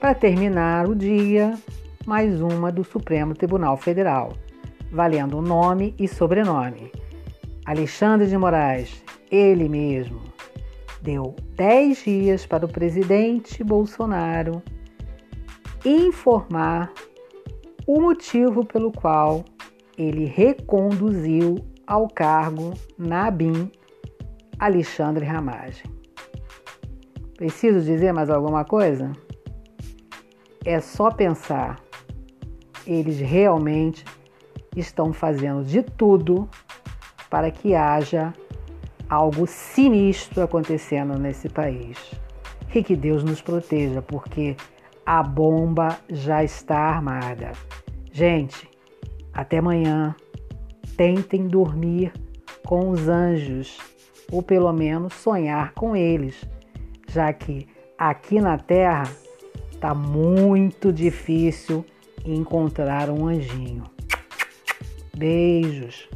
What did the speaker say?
Para terminar o dia, mais uma do Supremo Tribunal Federal, valendo nome e sobrenome. Alexandre de Moraes, ele mesmo, deu 10 dias para o presidente Bolsonaro informar o motivo pelo qual ele reconduziu ao cargo na ABIN Alexandre Ramagem. Preciso dizer mais alguma coisa? É só pensar. Eles realmente estão fazendo de tudo para que haja algo sinistro acontecendo nesse país. E que Deus nos proteja, porque a bomba já está armada. Gente, até amanhã. Tentem dormir com os anjos, ou pelo menos sonhar com eles, já que aqui na Terra está muito difícil encontrar um anjinho. Beijos.